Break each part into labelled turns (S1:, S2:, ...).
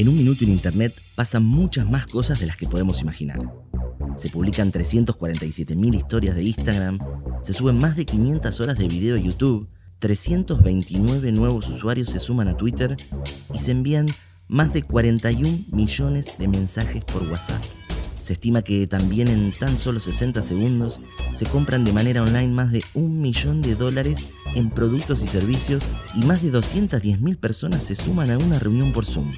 S1: En un minuto en Internet pasan muchas más cosas de las que podemos imaginar. Se publican 347.000 historias de Instagram, se suben más de 500 horas de video de YouTube, 329 nuevos usuarios se suman a Twitter y se envían más de 41 millones de mensajes por WhatsApp. Se estima que también en tan solo 60 segundos se compran de manera online más de un millón de dólares en productos y servicios y más de 210.000 personas se suman a una reunión por Zoom.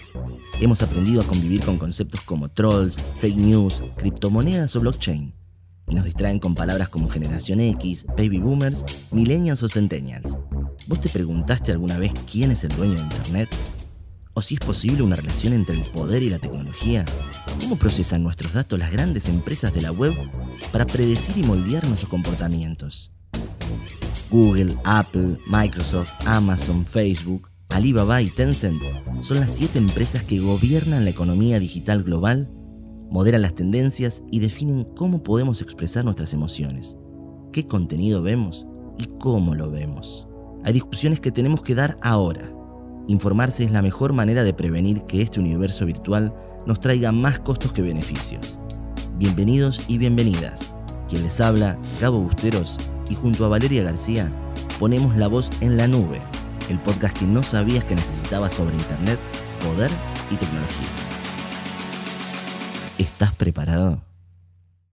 S1: Hemos aprendido a convivir con conceptos como trolls, fake news, criptomonedas o blockchain. Y nos distraen con palabras como generación X, baby boomers, millennials o centennials. ¿Vos te preguntaste alguna vez quién es el dueño de Internet? ¿O si es posible una relación entre el poder y la tecnología? ¿Cómo procesan nuestros datos las grandes empresas de la web para predecir y moldear nuestros comportamientos? Google, Apple, Microsoft, Amazon, Facebook, Alibaba y Tencent son las siete empresas que gobiernan la economía digital global, moderan las tendencias y definen cómo podemos expresar nuestras emociones, qué contenido vemos y cómo lo vemos. Hay discusiones que tenemos que dar ahora Informarse es la mejor manera de prevenir que este universo virtual nos traiga más costos que beneficios. Bienvenidos y bienvenidas. Quien les habla, Gabo Busteros, y junto a Valeria García, ponemos la voz en la nube, el podcast que no sabías que necesitabas sobre Internet, poder y tecnología. ¿Estás preparado?